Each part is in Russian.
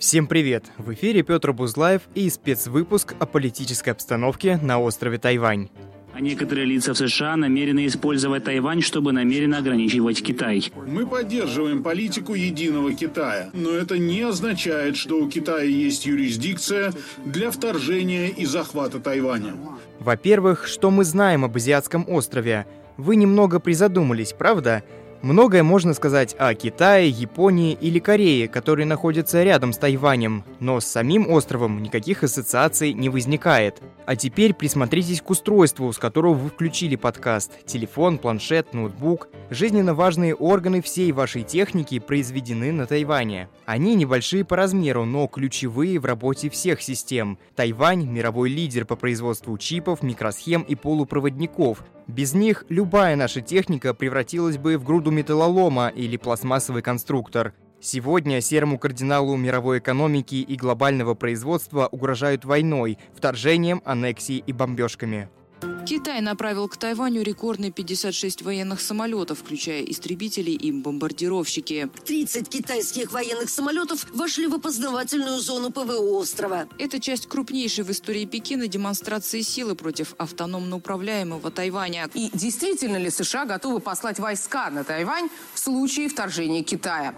Всем привет! В эфире Петр Бузлаев и спецвыпуск о политической обстановке на острове Тайвань. А некоторые лица в США намерены использовать Тайвань, чтобы намеренно ограничивать Китай. Мы поддерживаем политику единого Китая, но это не означает, что у Китая есть юрисдикция для вторжения и захвата Тайваня. Во-первых, что мы знаем об азиатском острове? Вы немного призадумались, правда? Многое можно сказать о Китае, Японии или Корее, которые находятся рядом с Тайванем, но с самим островом никаких ассоциаций не возникает. А теперь присмотритесь к устройству, с которого вы включили подкаст. Телефон, планшет, ноутбук. Жизненно важные органы всей вашей техники произведены на Тайване. Они небольшие по размеру, но ключевые в работе всех систем. Тайвань – мировой лидер по производству чипов, микросхем и полупроводников. Без них любая наша техника превратилась бы в груду металлолома или пластмассовый конструктор. Сегодня серому кардиналу мировой экономики и глобального производства угрожают войной, вторжением, аннексией и бомбежками. Китай направил к Тайваню рекордные 56 военных самолетов, включая истребители и бомбардировщики. 30 китайских военных самолетов вошли в опознавательную зону ПВО острова. Это часть крупнейшей в истории Пекина демонстрации силы против автономно управляемого Тайваня. И действительно ли США готовы послать войска на Тайвань в случае вторжения Китая?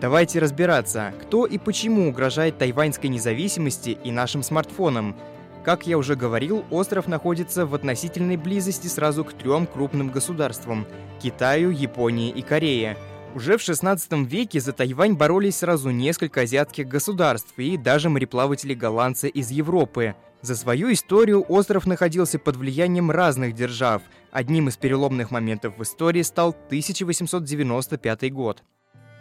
Давайте разбираться, кто и почему угрожает тайваньской независимости и нашим смартфонам – как я уже говорил, остров находится в относительной близости сразу к трем крупным государствам – Китаю, Японии и Корее. Уже в 16 веке за Тайвань боролись сразу несколько азиатских государств и даже мореплаватели-голландцы из Европы. За свою историю остров находился под влиянием разных держав. Одним из переломных моментов в истории стал 1895 год.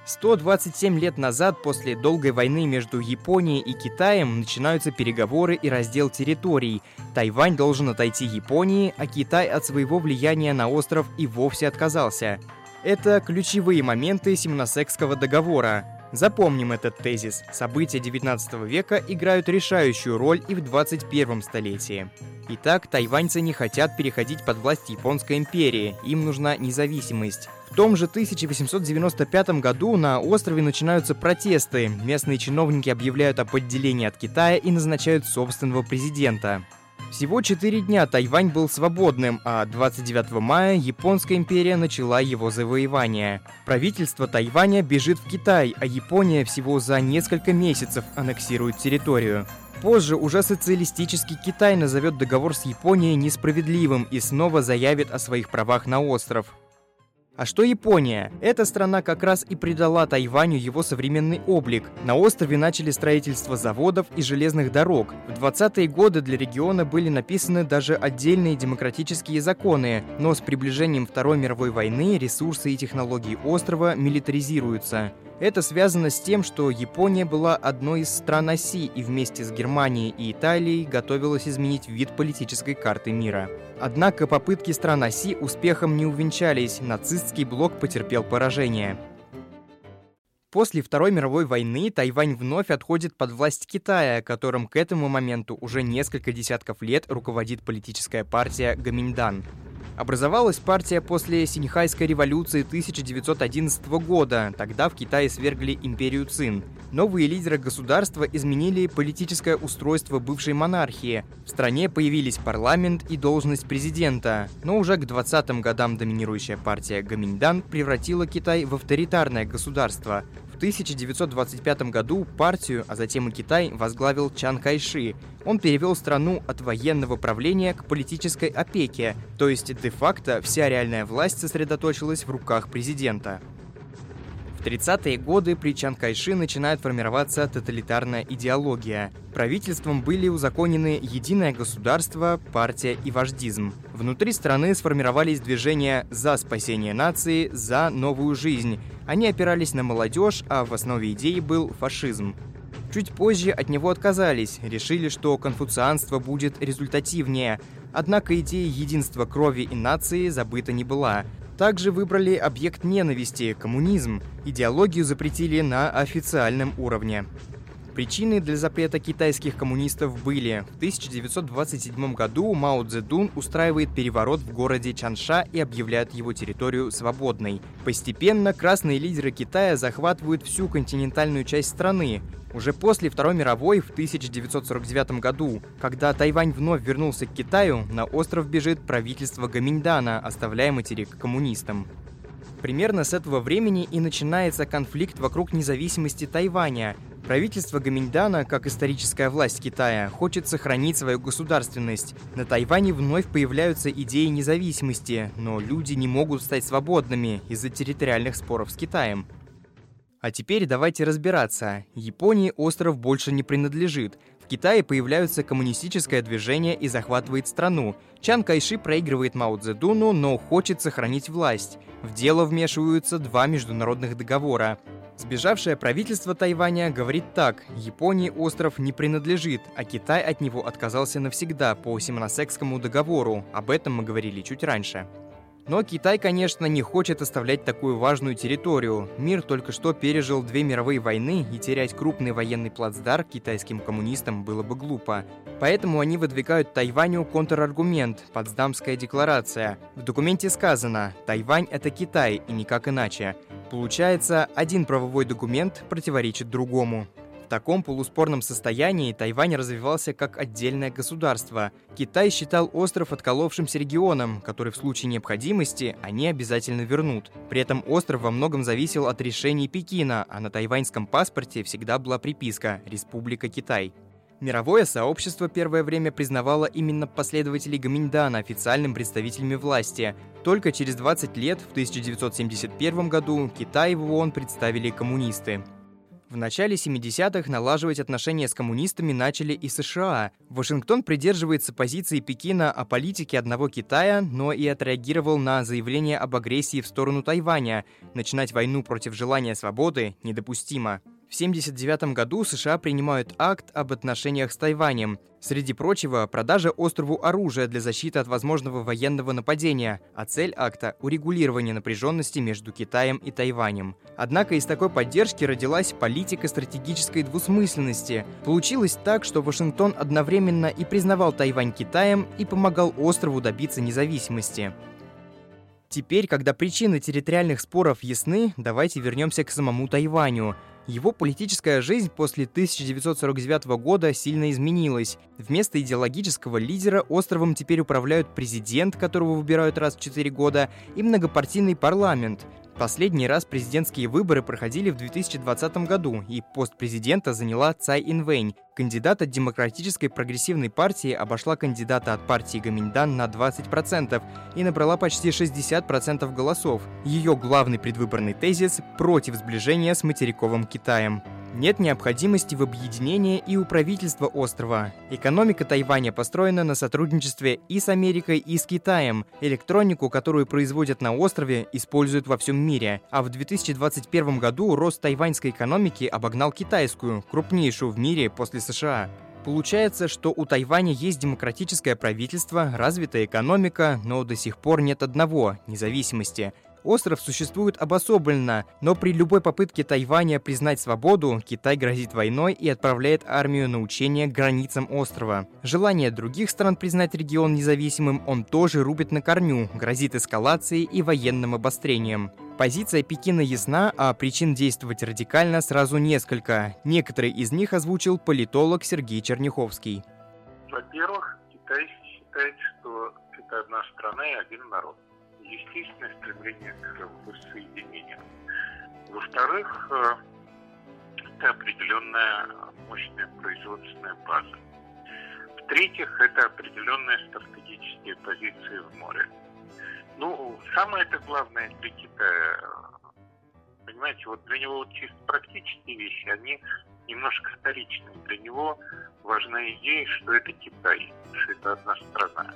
127 лет назад, после долгой войны между Японией и Китаем, начинаются переговоры и раздел территорий. Тайвань должен отойти Японии, а Китай от своего влияния на остров и вовсе отказался. Это ключевые моменты Симоносекского договора. Запомним этот тезис. События 19 века играют решающую роль и в 21 столетии. Итак, тайваньцы не хотят переходить под власть Японской империи, им нужна независимость. В том же 1895 году на острове начинаются протесты. Местные чиновники объявляют о подделении от Китая и назначают собственного президента. Всего четыре дня Тайвань был свободным, а 29 мая Японская империя начала его завоевание. Правительство Тайваня бежит в Китай, а Япония всего за несколько месяцев аннексирует территорию. Позже уже социалистический Китай назовет договор с Японией несправедливым и снова заявит о своих правах на остров. А что Япония? Эта страна как раз и придала Тайваню его современный облик. На острове начали строительство заводов и железных дорог. В 20-е годы для региона были написаны даже отдельные демократические законы, но с приближением Второй мировой войны ресурсы и технологии острова милитаризируются. Это связано с тем, что Япония была одной из стран оси и вместе с Германией и Италией готовилась изменить вид политической карты мира. Однако попытки стран оси успехом не увенчались, нацистский блок потерпел поражение. После Второй мировой войны Тайвань вновь отходит под власть Китая, которым к этому моменту уже несколько десятков лет руководит политическая партия Гаминьдан. Образовалась партия после Синьхайской революции 1911 года. Тогда в Китае свергли империю Цин. Новые лидеры государства изменили политическое устройство бывшей монархии. В стране появились парламент и должность президента. Но уже к 20-м годам доминирующая партия Гаминьдан превратила Китай в авторитарное государство. 1925 году партию, а затем и Китай, возглавил Чан Кайши. Он перевел страну от военного правления к политической опеке, то есть де-факто вся реальная власть сосредоточилась в руках президента. В 30-е годы при Чан Кайши начинает формироваться тоталитарная идеология. Правительством были узаконены единое государство, партия и вождизм. Внутри страны сформировались движения «За спасение нации», «За новую жизнь». Они опирались на молодежь, а в основе идеи был фашизм. Чуть позже от него отказались, решили, что конфуцианство будет результативнее. Однако идея единства крови и нации забыта не была. Также выбрали объект ненависти – коммунизм. Идеологию запретили на официальном уровне. Причины для запрета китайских коммунистов были. В 1927 году Мао Цзэдун устраивает переворот в городе Чанша и объявляет его территорию свободной. Постепенно красные лидеры Китая захватывают всю континентальную часть страны. Уже после Второй мировой в 1949 году, когда Тайвань вновь вернулся к Китаю, на остров бежит правительство Гаминьдана, оставляя материк коммунистам. Примерно с этого времени и начинается конфликт вокруг независимости Тайваня. Правительство Гаминьдана, как историческая власть Китая, хочет сохранить свою государственность. На Тайване вновь появляются идеи независимости, но люди не могут стать свободными из-за территориальных споров с Китаем. А теперь давайте разбираться. Японии остров больше не принадлежит. Китае появляется коммунистическое движение и захватывает страну. Чан Кайши проигрывает Мао Цзэдуну, но хочет сохранить власть. В дело вмешиваются два международных договора. Сбежавшее правительство Тайваня говорит так, Японии остров не принадлежит, а Китай от него отказался навсегда по Симоносекскому договору. Об этом мы говорили чуть раньше. Но Китай, конечно, не хочет оставлять такую важную территорию. Мир только что пережил две мировые войны, и терять крупный военный плацдарм китайским коммунистам было бы глупо. Поэтому они выдвигают Тайваню контраргумент – Потсдамская декларация. В документе сказано «Тайвань – это Китай, и никак иначе». Получается, один правовой документ противоречит другому таком полуспорном состоянии Тайвань развивался как отдельное государство. Китай считал остров отколовшимся регионом, который в случае необходимости они обязательно вернут. При этом остров во многом зависел от решений Пекина, а на тайваньском паспорте всегда была приписка «Республика Китай». Мировое сообщество первое время признавало именно последователей Гаминьдана официальным представителями власти. Только через 20 лет, в 1971 году, Китай в ООН представили коммунисты. В начале 70-х налаживать отношения с коммунистами начали и США. Вашингтон придерживается позиции Пекина о политике одного Китая, но и отреагировал на заявление об агрессии в сторону Тайваня. Начинать войну против желания свободы недопустимо. В 1979 году США принимают акт об отношениях с Тайванем. Среди прочего, продажа острову оружия для защиты от возможного военного нападения, а цель акта – урегулирование напряженности между Китаем и Тайванем. Однако из такой поддержки родилась политика стратегической двусмысленности. Получилось так, что Вашингтон одновременно и признавал Тайвань Китаем и помогал острову добиться независимости. Теперь, когда причины территориальных споров ясны, давайте вернемся к самому Тайваню – его политическая жизнь после 1949 года сильно изменилась. Вместо идеологического лидера островом теперь управляют президент, которого выбирают раз в 4 года, и многопартийный парламент. Последний раз президентские выборы проходили в 2020 году, и пост президента заняла Цай Инвэнь. Кандидат от Демократической прогрессивной партии обошла кандидата от партии Гаминьдан на 20% и набрала почти 60% голосов. Ее главный предвыборный тезис – против сближения с материковым Китаем. Нет необходимости в объединении и у правительства острова. Экономика Тайваня построена на сотрудничестве и с Америкой, и с Китаем. Электронику, которую производят на острове, используют во всем мире. А в 2021 году рост тайваньской экономики обогнал китайскую, крупнейшую в мире после США. Получается, что у Тайваня есть демократическое правительство, развитая экономика, но до сих пор нет одного – независимости – Остров существует обособленно, но при любой попытке Тайваня признать свободу, Китай грозит войной и отправляет армию на учения к границам острова. Желание других стран признать регион независимым он тоже рубит на корню, грозит эскалацией и военным обострением. Позиция Пекина ясна, а причин действовать радикально сразу несколько. Некоторые из них озвучил политолог Сергей Черняховский. Во-первых, Китай считает, что это одна страна и один народ естественное стремление к воссоединению. Во-вторых, э, это определенная мощная производственная база. В-третьих, это определенные стратегические позиции в море. Ну, самое это главное для Китая, понимаете, вот для него вот чисто практические вещи, они немножко вторичные. Для него важна идея, что это Китай, что это одна страна.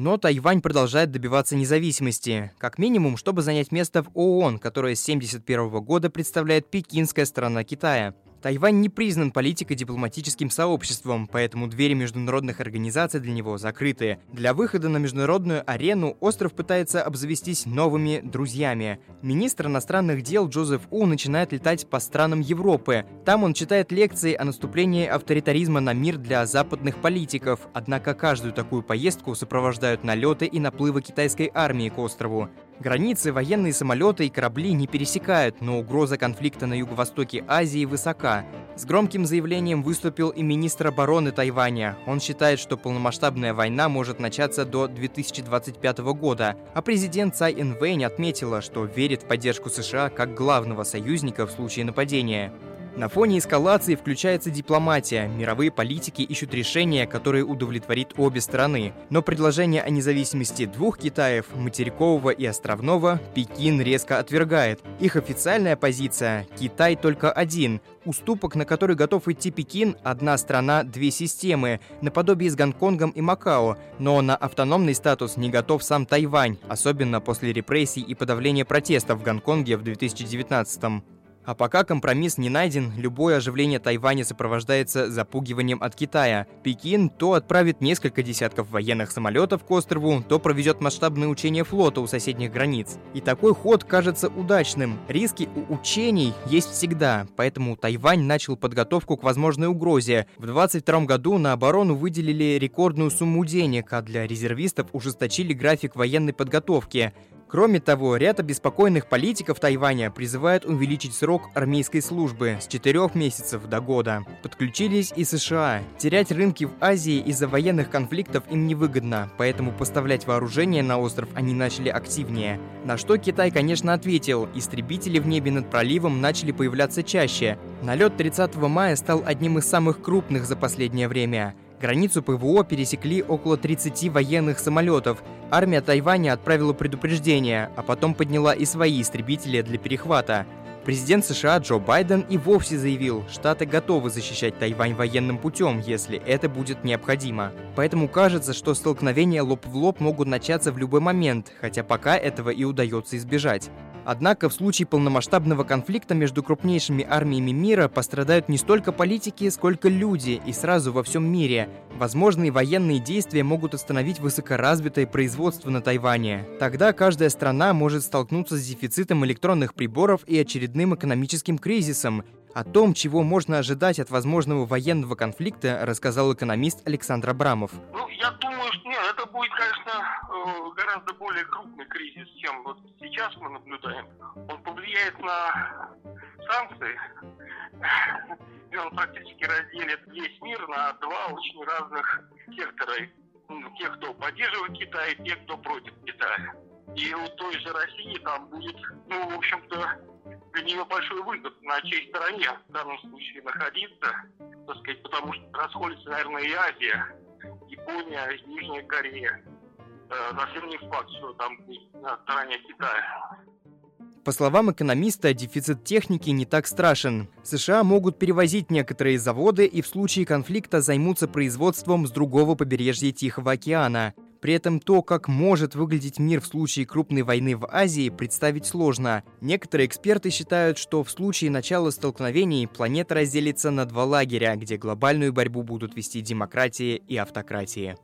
Но Тайвань продолжает добиваться независимости, как минимум, чтобы занять место в ООН, которое с 1971 года представляет пекинская сторона Китая. Тайвань не признан политико-дипломатическим сообществом, поэтому двери международных организаций для него закрыты. Для выхода на международную арену остров пытается обзавестись новыми друзьями. Министр иностранных дел Джозеф У начинает летать по странам Европы. Там он читает лекции о наступлении авторитаризма на мир для западных политиков, однако каждую такую поездку сопровождают налеты и наплывы китайской армии к острову. Границы военные самолеты и корабли не пересекают, но угроза конфликта на юго-востоке Азии высока. С громким заявлением выступил и министр обороны Тайваня. Он считает, что полномасштабная война может начаться до 2025 года, а президент Цай Инвэнь отметила, что верит в поддержку США как главного союзника в случае нападения. На фоне эскалации включается дипломатия. Мировые политики ищут решения, которые удовлетворит обе стороны. Но предложение о независимости двух Китаев, материкового и островного, Пекин резко отвергает. Их официальная позиция – Китай только один. Уступок, на который готов идти Пекин – одна страна, две системы, наподобие с Гонконгом и Макао. Но на автономный статус не готов сам Тайвань, особенно после репрессий и подавления протестов в Гонконге в 2019 -м. А пока компромисс не найден, любое оживление Тайваня сопровождается запугиванием от Китая. Пекин то отправит несколько десятков военных самолетов к острову, то проведет масштабные учения флота у соседних границ. И такой ход кажется удачным. Риски у учений есть всегда, поэтому Тайвань начал подготовку к возможной угрозе. В 2022 году на оборону выделили рекордную сумму денег, а для резервистов ужесточили график военной подготовки. Кроме того, ряд обеспокоенных политиков Тайваня призывают увеличить срок армейской службы с 4 месяцев до года. Подключились и США. Терять рынки в Азии из-за военных конфликтов им невыгодно, поэтому поставлять вооружение на остров они начали активнее. На что Китай, конечно, ответил, истребители в небе над проливом начали появляться чаще. Налет 30 мая стал одним из самых крупных за последнее время. Границу ПВО пересекли около 30 военных самолетов. Армия Тайваня отправила предупреждение, а потом подняла и свои истребители для перехвата. Президент США Джо Байден и вовсе заявил, Штаты готовы защищать Тайвань военным путем, если это будет необходимо. Поэтому кажется, что столкновения лоб в лоб могут начаться в любой момент, хотя пока этого и удается избежать. Однако в случае полномасштабного конфликта между крупнейшими армиями мира пострадают не столько политики, сколько люди, и сразу во всем мире. Возможные военные действия могут остановить высокоразвитое производство на Тайване. Тогда каждая страна может столкнуться с дефицитом электронных приборов и очередным экономическим кризисом, о том, чего можно ожидать от возможного военного конфликта, рассказал экономист Александр Абрамов. Ну, я думаю, что нет, это будет, конечно, э, гораздо более крупный кризис, чем вот сейчас мы наблюдаем. Он повлияет на санкции, и он практически разделит весь мир на два очень разных сектора. Ну, тех, кто поддерживает Китай, и тех, кто против Китая. И у той же России там будет, ну, в общем-то, для нее большой выгод на чьей стороне в данном случае находиться, так сказать, потому что расходится, наверное, и Азия, Япония, Южная Корея. Э, совсем не факт, что там на стороне Китая. По словам экономиста, дефицит техники не так страшен. США могут перевозить некоторые заводы и в случае конфликта займутся производством с другого побережья Тихого океана. При этом то, как может выглядеть мир в случае крупной войны в Азии, представить сложно. Некоторые эксперты считают, что в случае начала столкновений планета разделится на два лагеря, где глобальную борьбу будут вести демократии и автократии.